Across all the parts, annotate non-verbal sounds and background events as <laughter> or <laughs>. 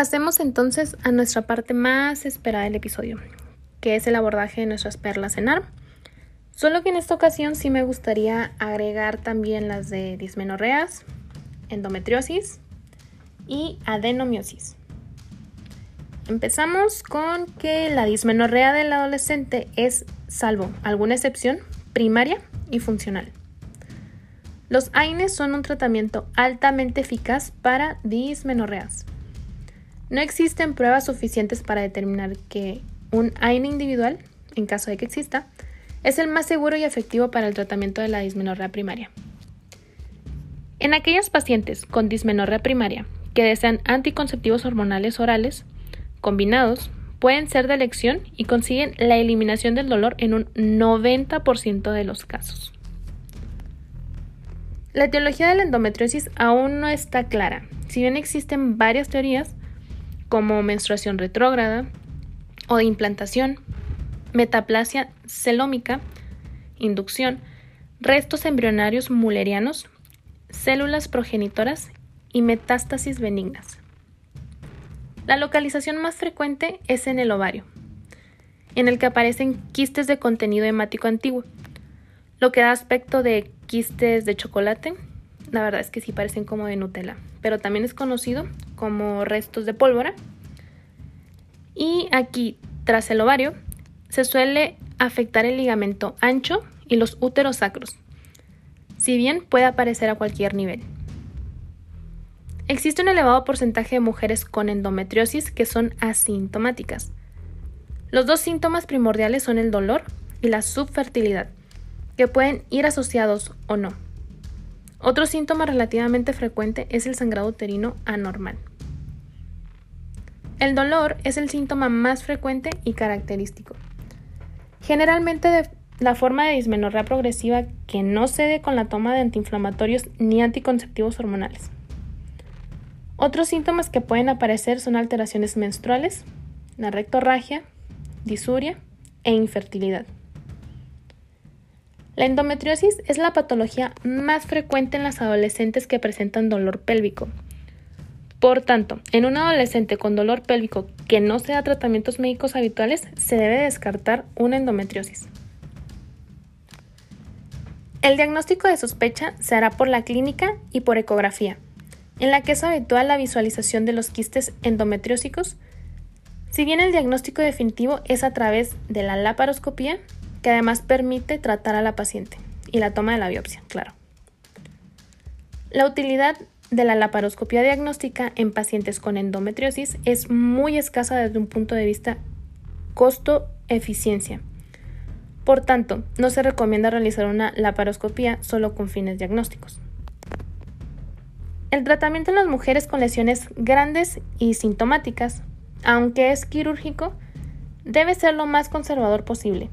Pasemos entonces a nuestra parte más esperada del episodio, que es el abordaje de nuestras perlas en ARM. Solo que en esta ocasión sí me gustaría agregar también las de dismenorreas, endometriosis y adenomiosis. Empezamos con que la dismenorrea del adolescente es, salvo alguna excepción, primaria y funcional. Los AINES son un tratamiento altamente eficaz para dismenorreas. No existen pruebas suficientes para determinar que un AINE individual, en caso de que exista, es el más seguro y efectivo para el tratamiento de la dismenorrea primaria. En aquellos pacientes con dismenorrea primaria que desean anticonceptivos hormonales orales combinados, pueden ser de elección y consiguen la eliminación del dolor en un 90% de los casos. La etiología de la endometriosis aún no está clara, si bien existen varias teorías como menstruación retrógrada o de implantación, metaplasia celómica, inducción, restos embrionarios mullerianos, células progenitoras y metástasis benignas. La localización más frecuente es en el ovario, en el que aparecen quistes de contenido hemático antiguo, lo que da aspecto de quistes de chocolate. La verdad es que sí parecen como de Nutella, pero también es conocido como restos de pólvora. Y aquí, tras el ovario, se suele afectar el ligamento ancho y los úteros sacros, si bien puede aparecer a cualquier nivel. Existe un elevado porcentaje de mujeres con endometriosis que son asintomáticas. Los dos síntomas primordiales son el dolor y la subfertilidad que pueden ir asociados o no. Otro síntoma relativamente frecuente es el sangrado uterino anormal. El dolor es el síntoma más frecuente y característico. Generalmente de la forma de dismenorrea progresiva que no cede con la toma de antiinflamatorios ni anticonceptivos hormonales. Otros síntomas que pueden aparecer son alteraciones menstruales, la rectorragia, disuria e infertilidad. La endometriosis es la patología más frecuente en las adolescentes que presentan dolor pélvico. Por tanto, en un adolescente con dolor pélvico que no sea tratamientos médicos habituales, se debe descartar una endometriosis. El diagnóstico de sospecha se hará por la clínica y por ecografía, en la que es habitual la visualización de los quistes endometriósicos, si bien el diagnóstico definitivo es a través de la laparoscopía que además permite tratar a la paciente y la toma de la biopsia, claro. La utilidad de la laparoscopia diagnóstica en pacientes con endometriosis es muy escasa desde un punto de vista costo-eficiencia. Por tanto, no se recomienda realizar una laparoscopia solo con fines diagnósticos. El tratamiento en las mujeres con lesiones grandes y sintomáticas, aunque es quirúrgico, debe ser lo más conservador posible,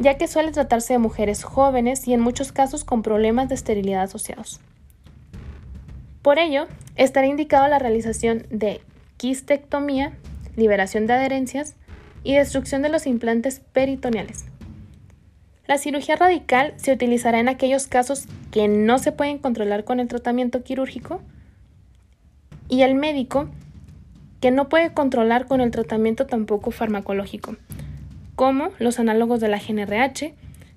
ya que suele tratarse de mujeres jóvenes y en muchos casos con problemas de esterilidad asociados. Por ello, estará indicado la realización de quistectomía, liberación de adherencias y destrucción de los implantes peritoneales. La cirugía radical se utilizará en aquellos casos que no se pueden controlar con el tratamiento quirúrgico y el médico que no puede controlar con el tratamiento tampoco farmacológico, como los análogos de la GNRH,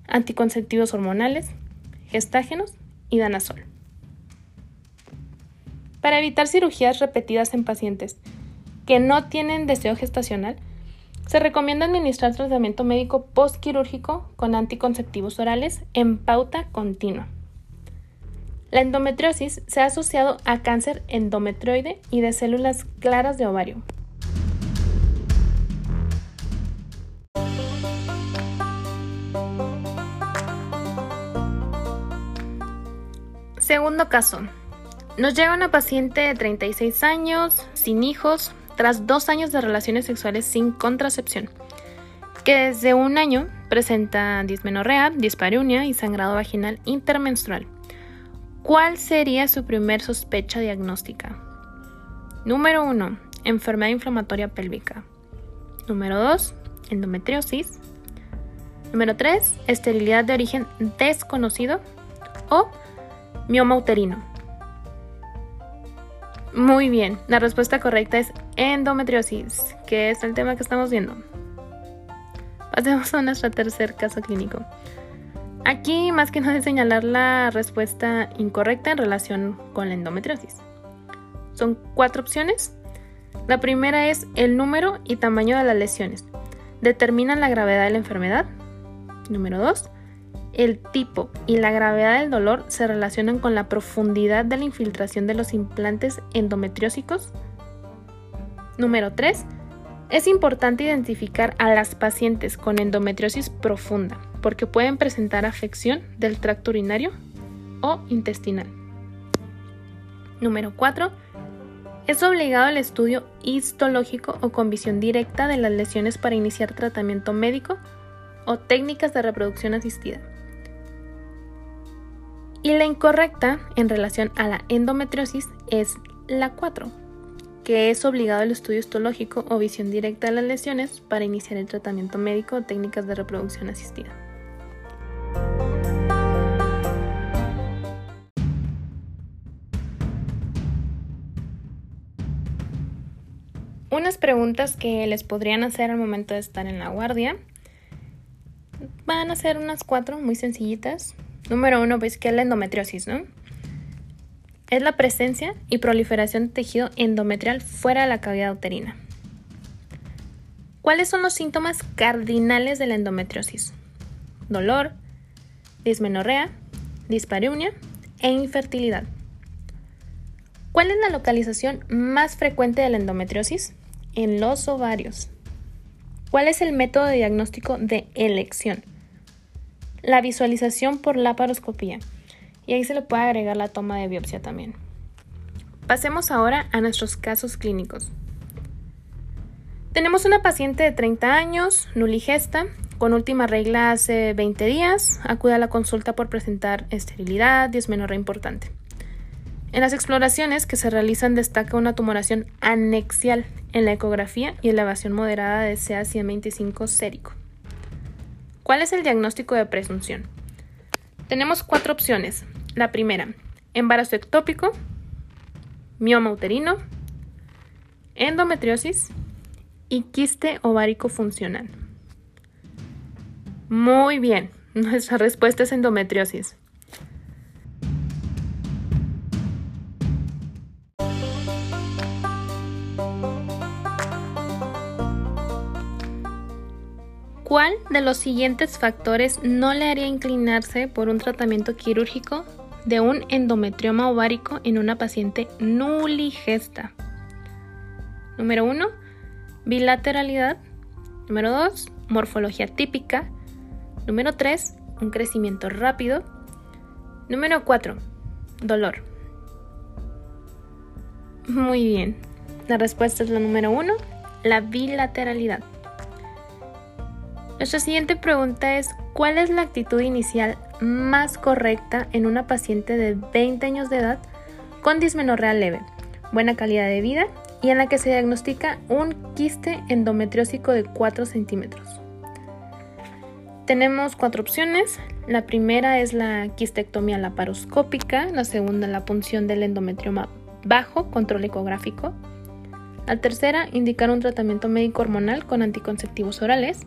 anticonceptivos hormonales, gestágenos y danazol. Para evitar cirugías repetidas en pacientes que no tienen deseo gestacional, se recomienda administrar tratamiento médico postquirúrgico con anticonceptivos orales en pauta continua. La endometriosis se ha asociado a cáncer endometrioide y de células claras de ovario. Segundo caso. Nos llega una paciente de 36 años, sin hijos, tras dos años de relaciones sexuales sin contracepción, que desde un año presenta dismenorrea, dispareunia y sangrado vaginal intermenstrual. ¿Cuál sería su primer sospecha diagnóstica? Número 1. Enfermedad inflamatoria pélvica. Número 2. Endometriosis. Número 3. Esterilidad de origen desconocido. O mioma uterino. Muy bien, la respuesta correcta es Endometriosis, que es el tema que estamos viendo. Pasemos a nuestro tercer caso clínico. Aquí más que nada es señalar la respuesta incorrecta en relación con la endometriosis. Son cuatro opciones. La primera es el número y tamaño de las lesiones. Determinan la gravedad de la enfermedad. Número dos, el tipo y la gravedad del dolor se relacionan con la profundidad de la infiltración de los implantes endometriósicos. Número 3. Es importante identificar a las pacientes con endometriosis profunda porque pueden presentar afección del tracto urinario o intestinal. Número 4. Es obligado el estudio histológico o con visión directa de las lesiones para iniciar tratamiento médico o técnicas de reproducción asistida. Y la incorrecta en relación a la endometriosis es la 4, que es obligado el estudio histológico o visión directa de las lesiones para iniciar el tratamiento médico o técnicas de reproducción asistida. Unas preguntas que les podrían hacer al momento de estar en la guardia van a ser unas cuatro muy sencillitas Número uno, pues que es la endometriosis, ¿no? Es la presencia y proliferación de tejido endometrial fuera de la cavidad uterina. ¿Cuáles son los síntomas cardinales de la endometriosis? Dolor, dismenorrea, dispareunia e infertilidad. ¿Cuál es la localización más frecuente de la endometriosis? En los ovarios. ¿Cuál es el método de diagnóstico de elección? La visualización por laparoscopía. Y ahí se le puede agregar la toma de biopsia también. Pasemos ahora a nuestros casos clínicos. Tenemos una paciente de 30 años, nuligesta, con última regla hace 20 días, acude a la consulta por presentar esterilidad, dismenorrea importante. En las exploraciones que se realizan destaca una tumoración anexial en la ecografía y elevación moderada de CA125 sérico. ¿Cuál es el diagnóstico de presunción? Tenemos cuatro opciones. La primera, embarazo ectópico, mioma uterino, endometriosis y quiste ovárico funcional. Muy bien, <laughs> nuestra respuesta es endometriosis. ¿Cuál de los siguientes factores no le haría inclinarse por un tratamiento quirúrgico de un endometrioma ovárico en una paciente nuligesta? Número 1. Bilateralidad. Número 2. Morfología típica. Número 3. Un crecimiento rápido. Número 4. Dolor. Muy bien. La respuesta es la número 1. La bilateralidad. Nuestra siguiente pregunta es, ¿cuál es la actitud inicial más correcta en una paciente de 20 años de edad con dismenorrea leve, buena calidad de vida y en la que se diagnostica un quiste endometriósico de 4 centímetros? Tenemos cuatro opciones. La primera es la quistectomía laparoscópica, la segunda la punción del endometrioma bajo control ecográfico. La tercera, indicar un tratamiento médico hormonal con anticonceptivos orales.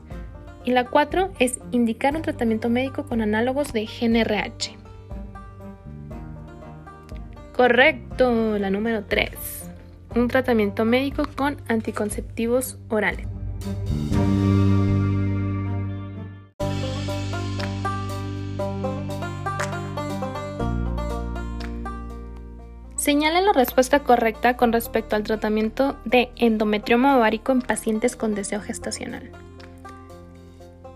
Y la 4 es indicar un tratamiento médico con análogos de GNRH. Correcto, la número 3. Un tratamiento médico con anticonceptivos orales. Señala la respuesta correcta con respecto al tratamiento de endometrioma ovárico en pacientes con deseo gestacional.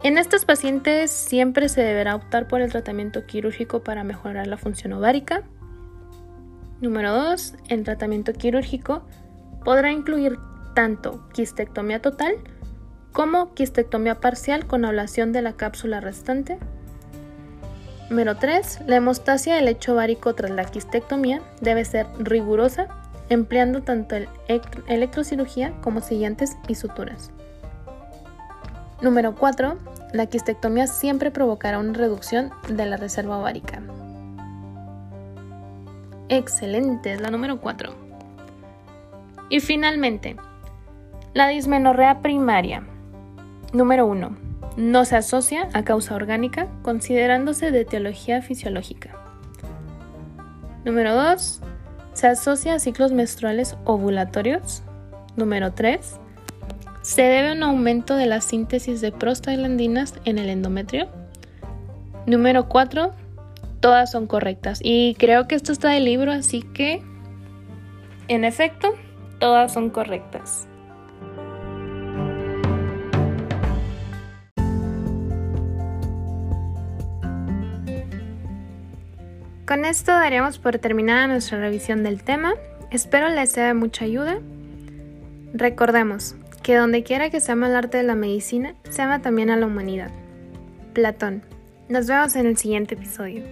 En estos pacientes siempre se deberá optar por el tratamiento quirúrgico para mejorar la función ovárica. Número 2. El tratamiento quirúrgico podrá incluir tanto quistectomía total como quistectomía parcial con ablación de la cápsula restante. Número 3. La hemostasia del lecho ovárico tras la quistectomía debe ser rigurosa, empleando tanto el electrocirugía como sillantes y suturas. Número 4. La quistectomía siempre provocará una reducción de la reserva ovárica. Excelente, es la número 4. Y finalmente, La dismenorrea primaria. Número 1. No se asocia a causa orgánica, considerándose de etiología fisiológica. Número 2. Se asocia a ciclos menstruales ovulatorios. Número 3. Se debe a un aumento de la síntesis de prostaglandinas en el endometrio. Número 4. Todas son correctas. Y creo que esto está del libro, así que, en efecto, todas son correctas. Con esto daríamos por terminada nuestra revisión del tema. Espero les sea de mucha ayuda. Recordemos que donde quiera que se ama el arte de la medicina, se ama también a la humanidad. Platón. Nos vemos en el siguiente episodio.